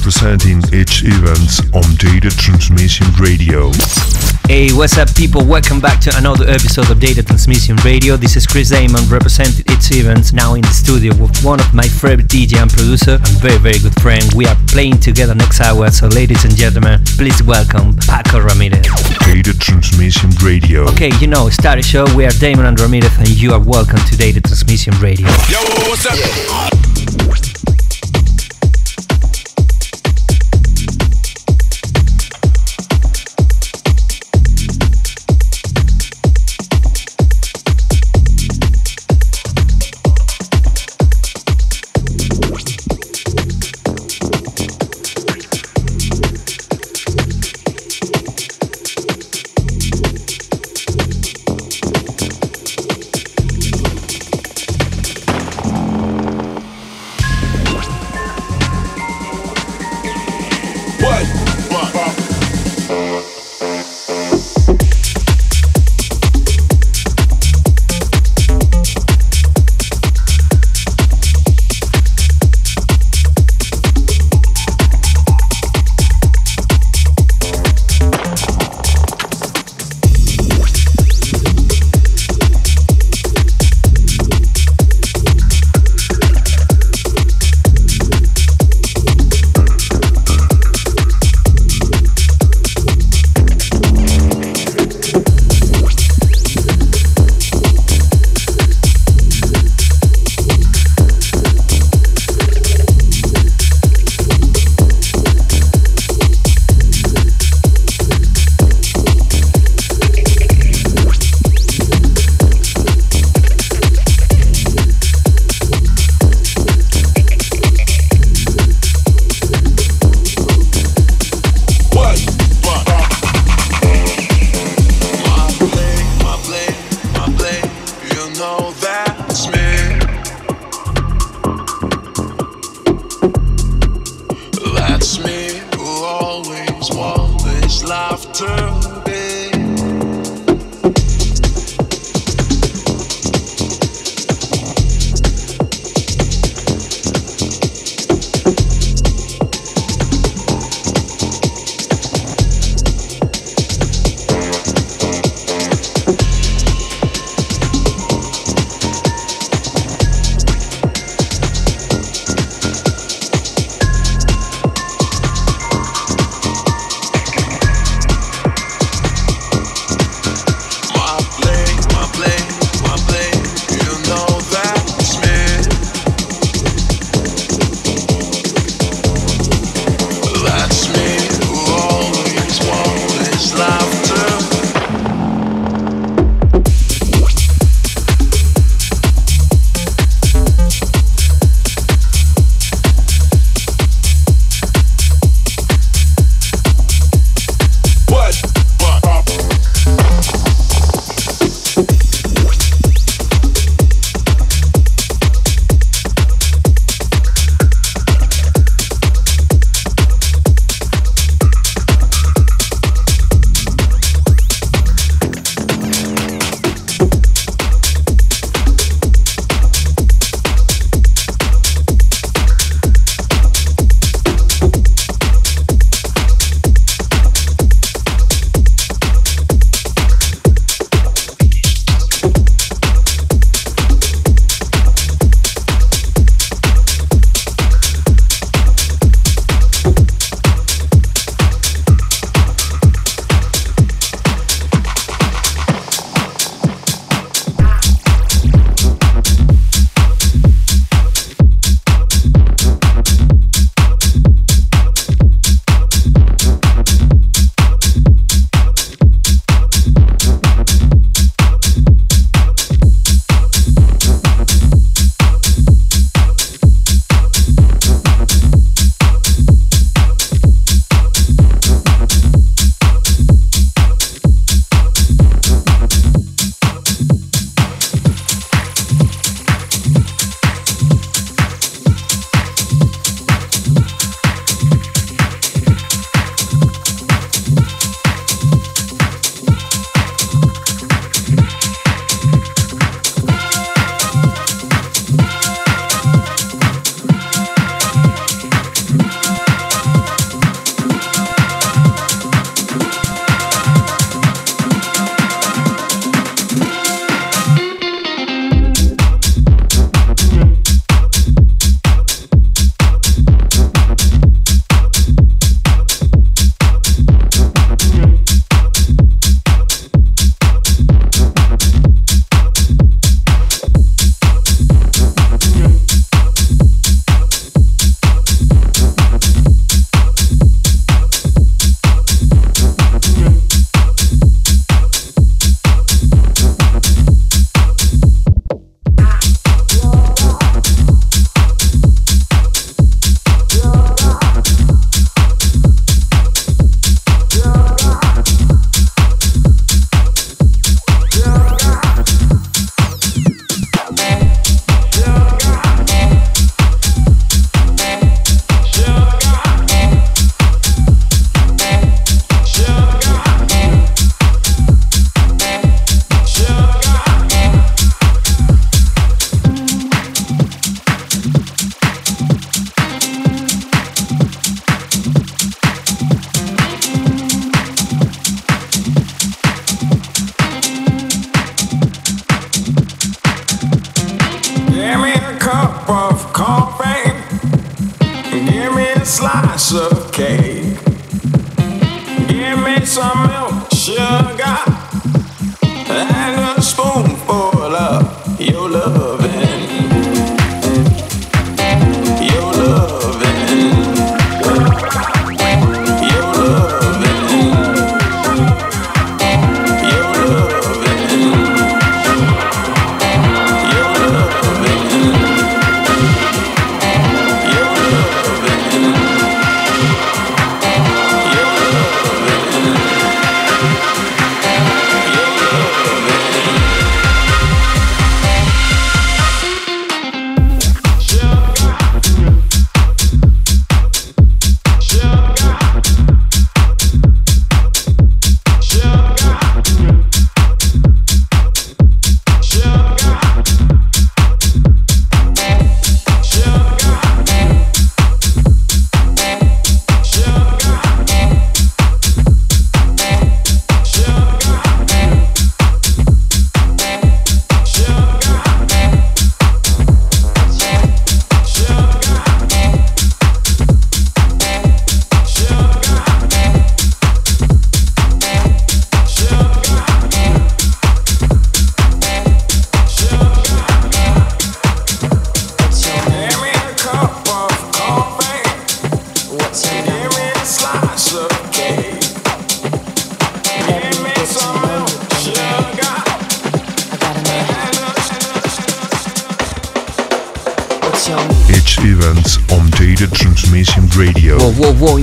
representing Edge event on Data Transmission Radio. Hey, what's up, people? Welcome back to another episode of Data Transmission Radio. This is Chris Damon representing its events now in the studio with one of my favorite DJ and producer and very, very good friend. We are playing together next hour, so ladies and gentlemen, please welcome Pako Ramirez. Data Transmission Radio. Okay, you know, start the show. We are Damon and Ramirez, and you are welcome to Data Transmission Radio. Yo, what's up?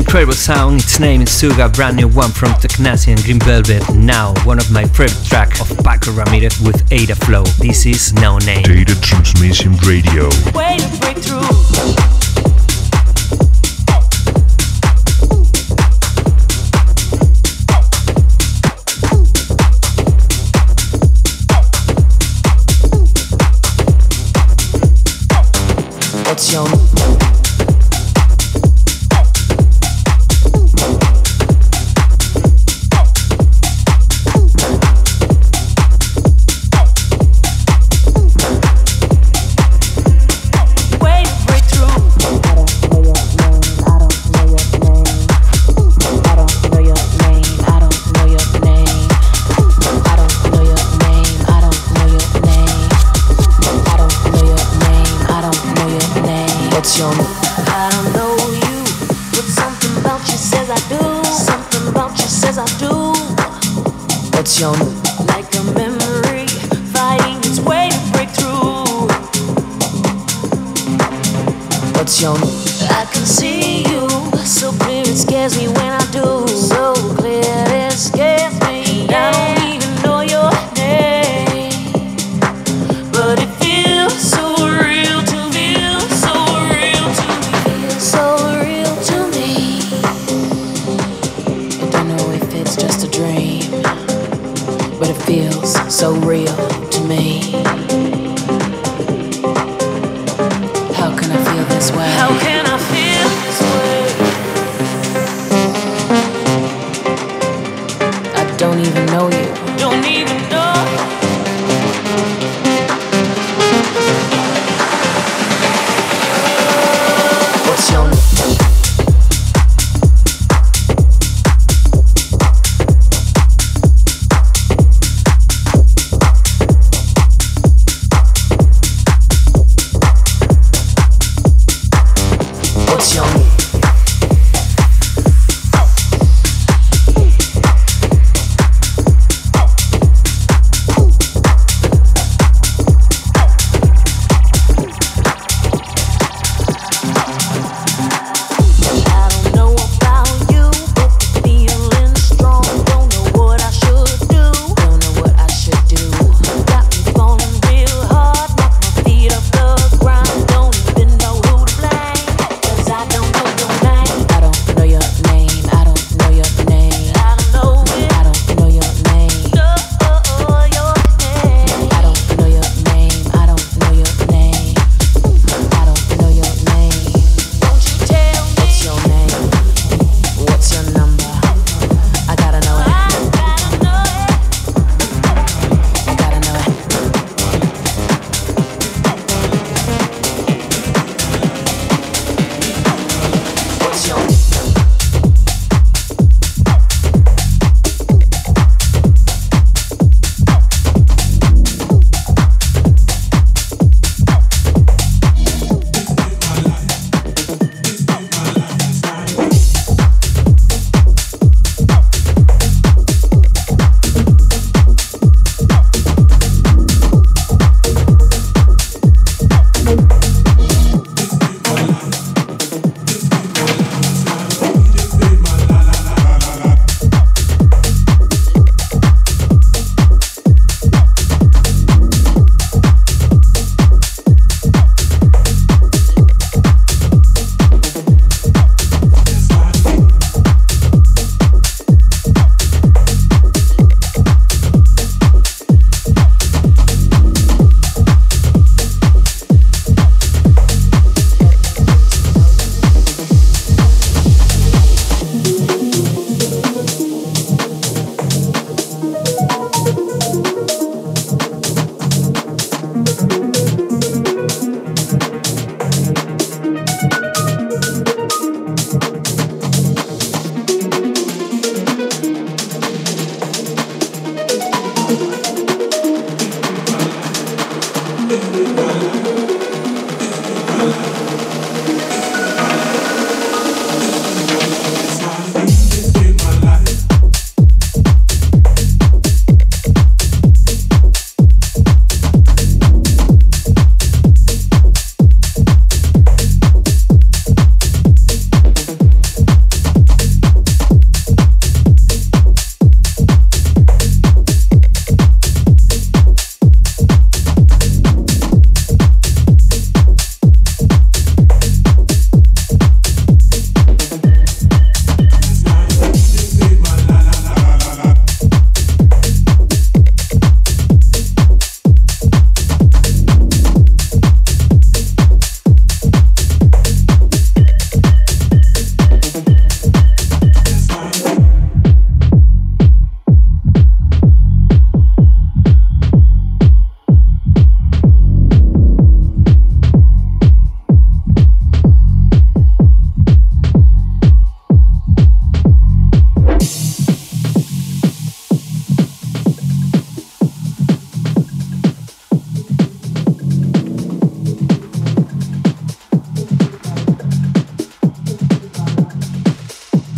incredible sound. Its name is Suga, brand new one from Technasia and Green Velvet. Now, one of my favorite track of Pako Ramirez with Ida Flo. This is No Name. Data Transmission Radio. Wait.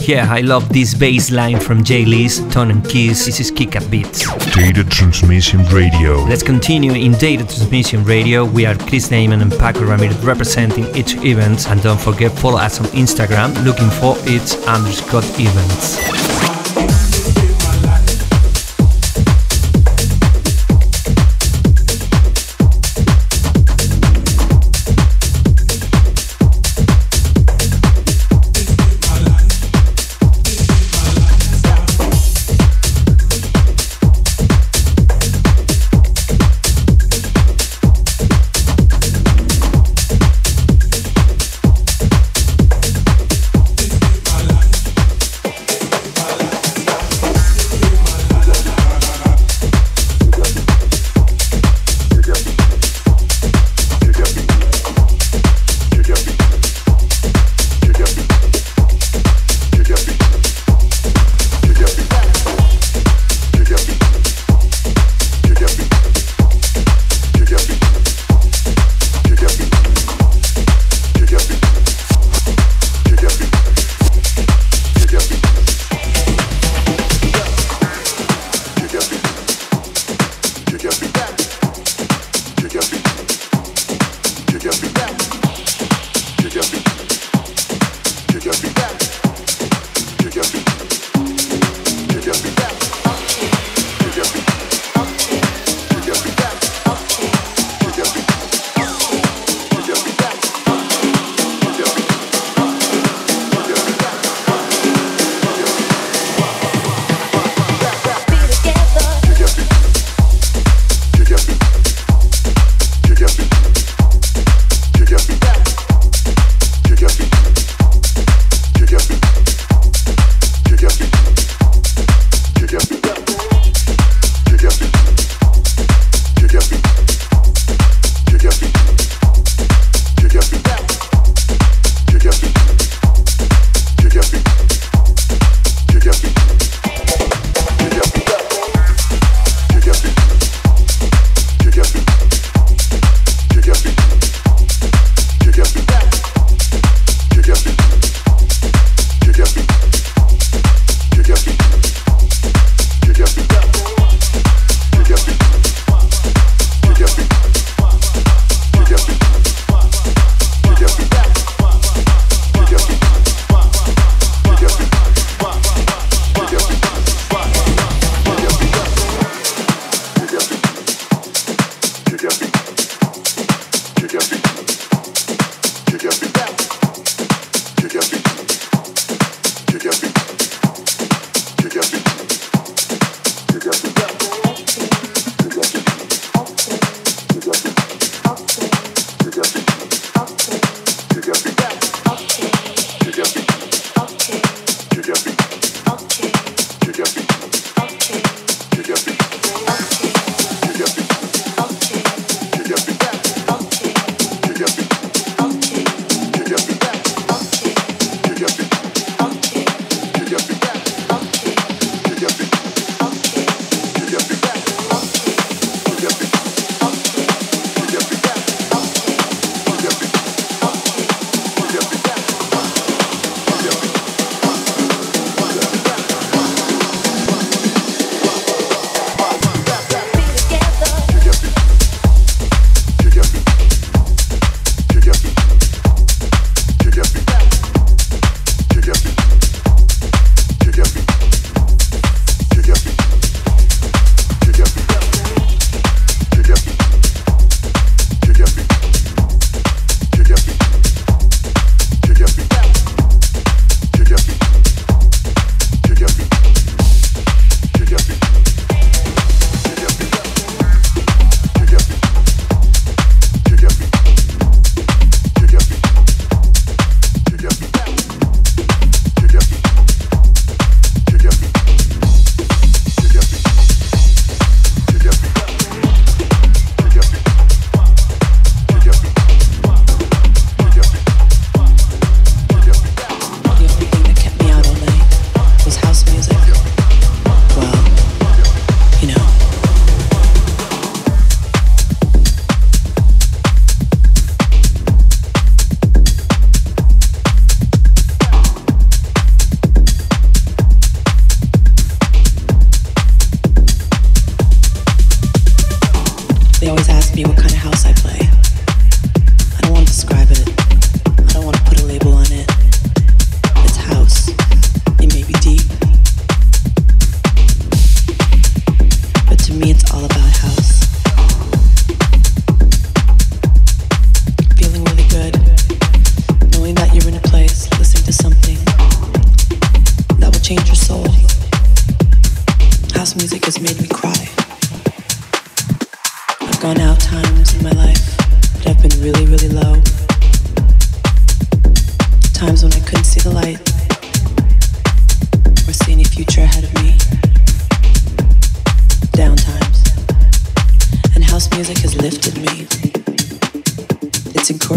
Yeah. I love this bass line from Jay Lee's, Tone and Keys. This is Kick Up Beats. Data Transmission Radio. Let's continue in Data Transmission Radio. We are Chris Damon and Pako Ramirez representing Edge event. And don't forget, follow us on Instagram looking for its underscore events.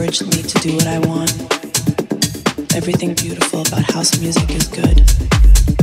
encouraged me to do what I want. Everything beautiful about house music is good.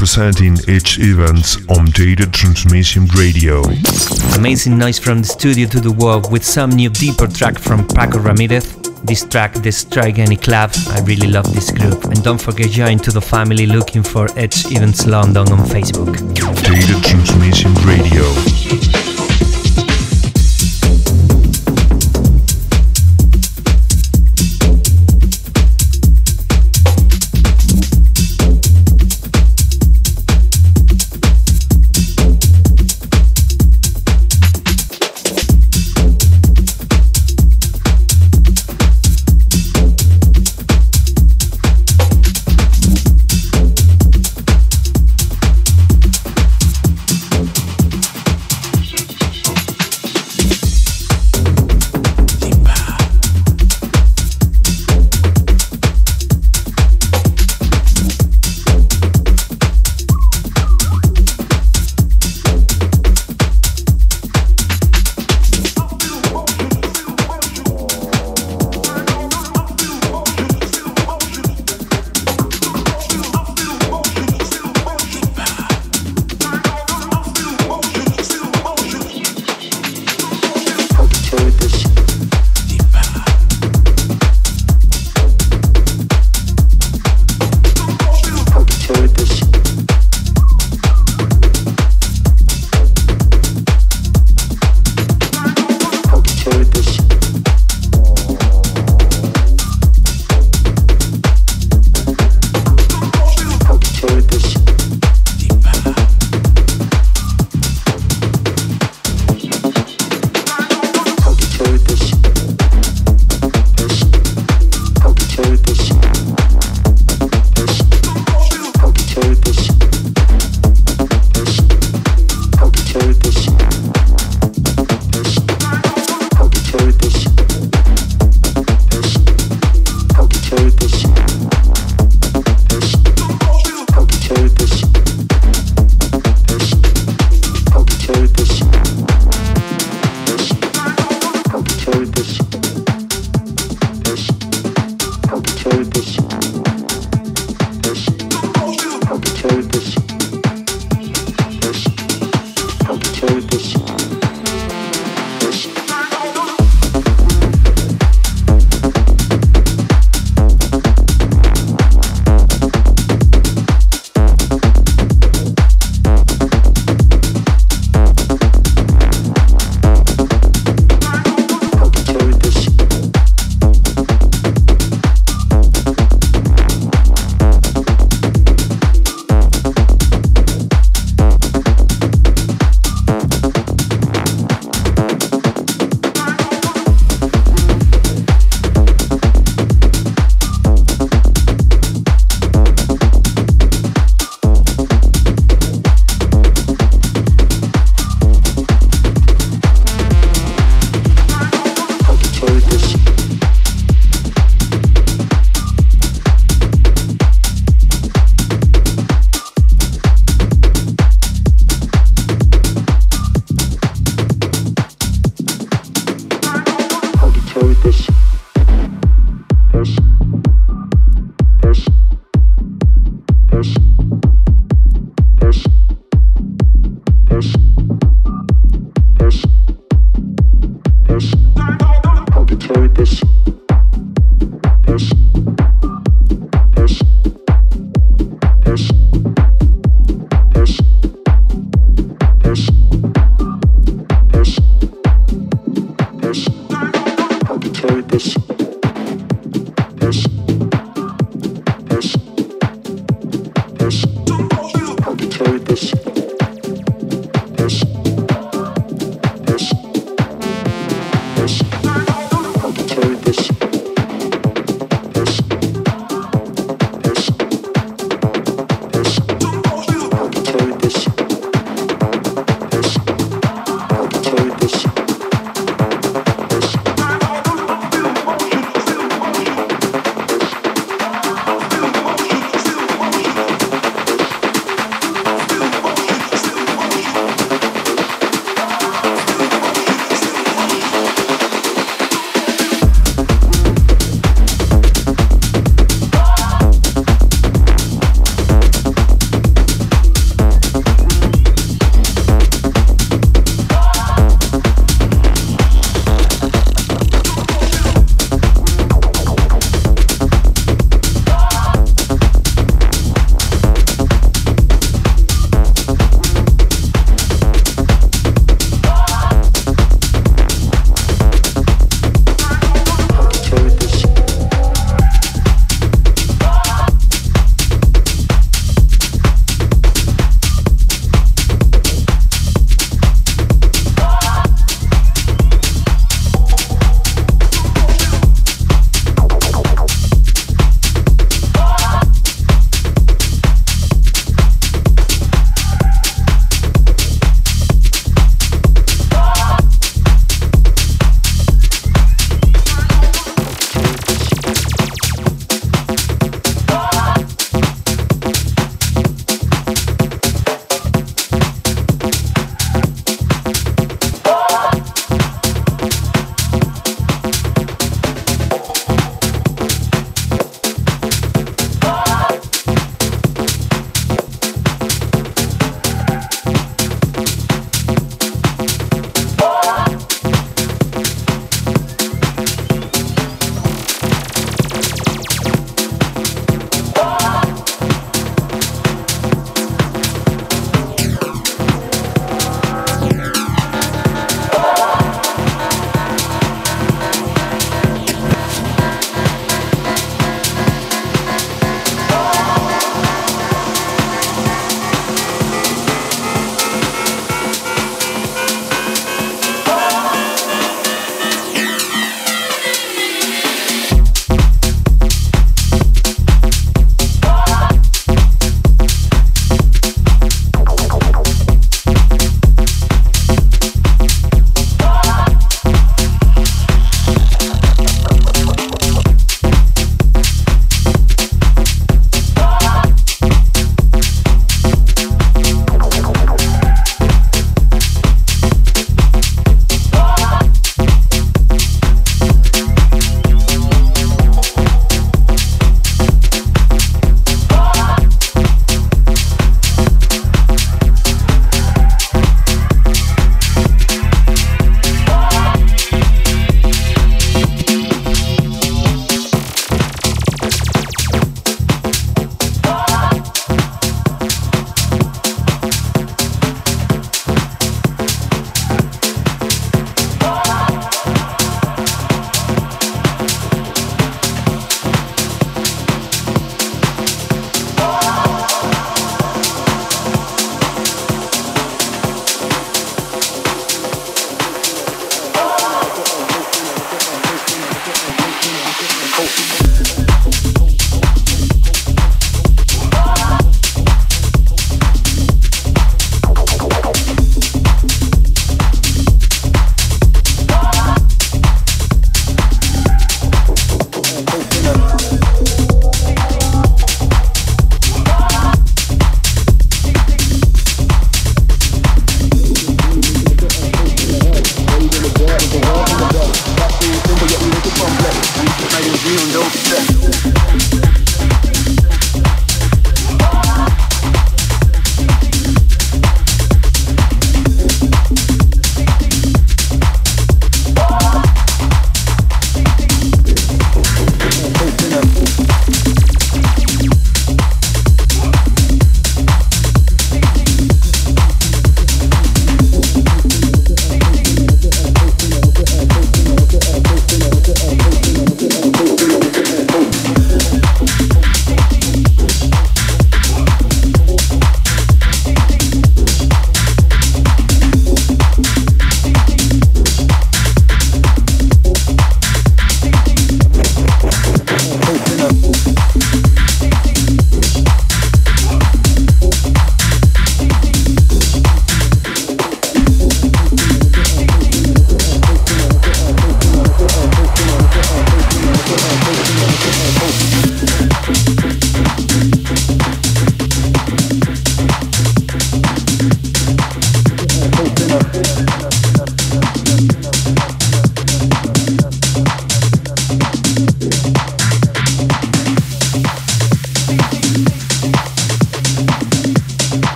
Representing Edge event on Data Transmission Radio. Amazing noise from the studio to the world with some new deeper track from Pako Ramirez. This track, The Strike Any Club, I really love this group. And don't forget join to the family looking for Edge Events London on Facebook. Data Transmission Radio.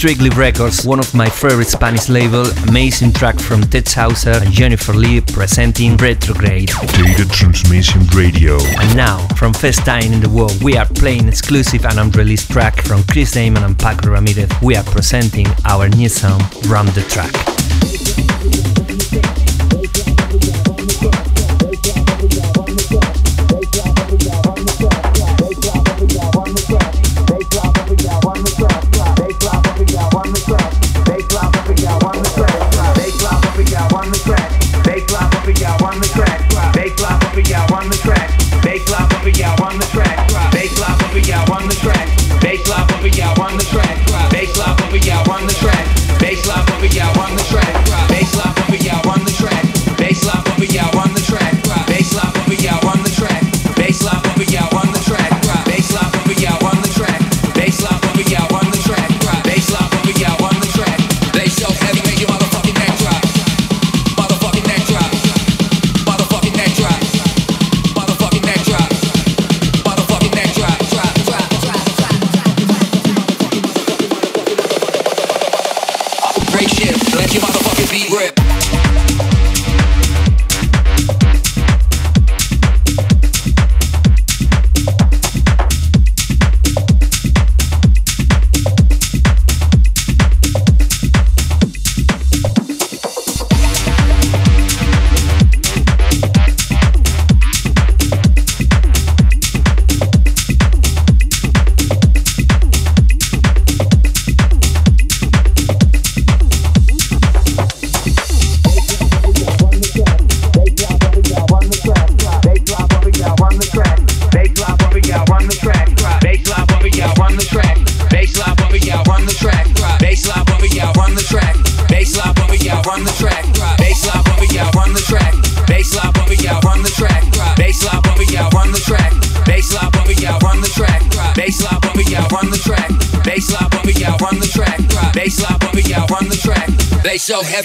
Strictly Records, one of my favorite Spanish label, amazing track from TecHouzer and Jennifer Lee presenting Retrograde. Data Transmission Radio. And now, from first time in the world, we are playing exclusive and unreleased track from Chris Damon and Pako Ramirez. We are presenting our new song, Run the Track.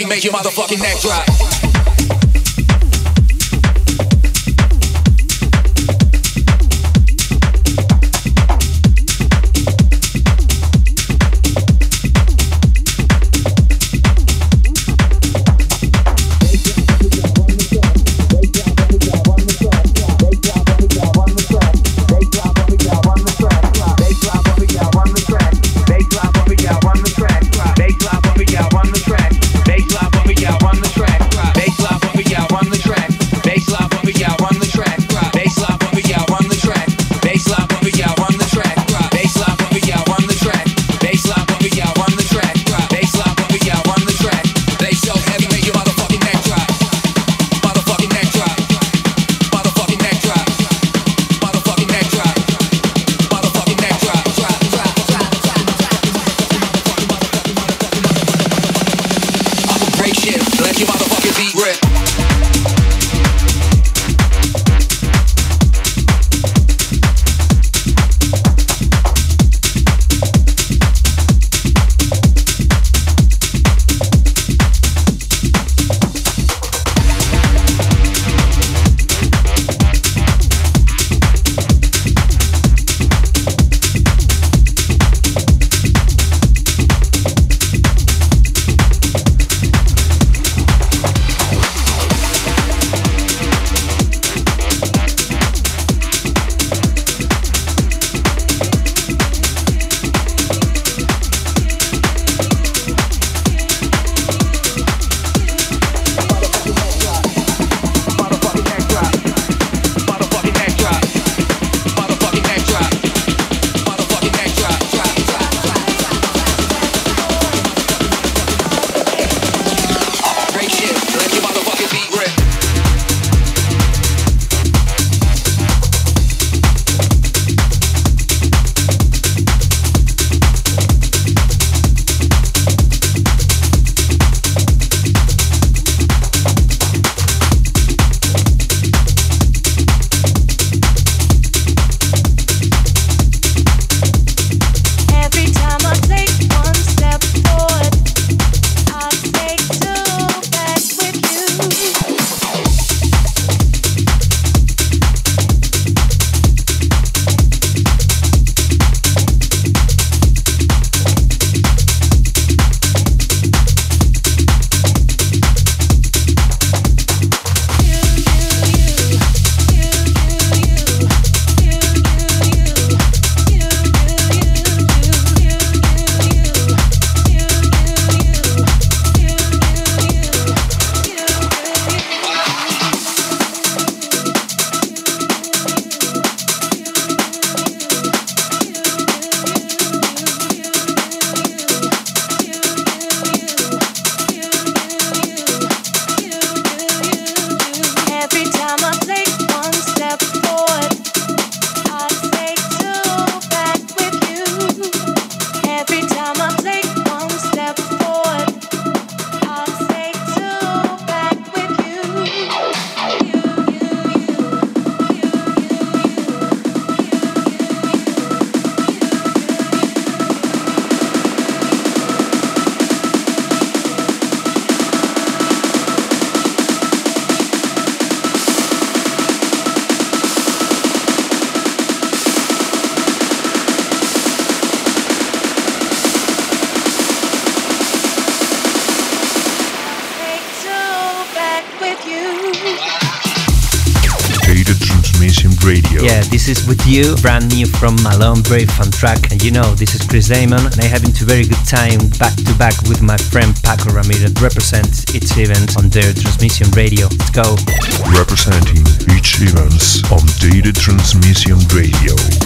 Make your motherfucking Radio. Yeah, this is with you, brand new from Malone Brave Fun track. And you know, this is Chris Damon, and I having a very good time back to back with my friend Pako Ramirez represents Edge event on Data Transmission Radio. Let's go. Representing Edge events on Data Transmission Radio.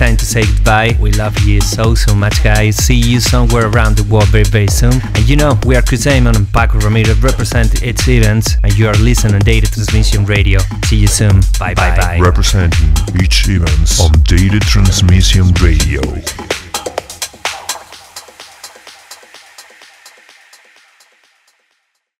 Time to say goodbye. We love you so, so much, guys. See you somewhere around the world very, very soon. And you know, we are Chris Damon and Pako Ramirez represent Edge events, and you are listening on Data Transmission Radio. See you soon. Bye, bye, bye. Representing Edge events on Data Transmission Radio.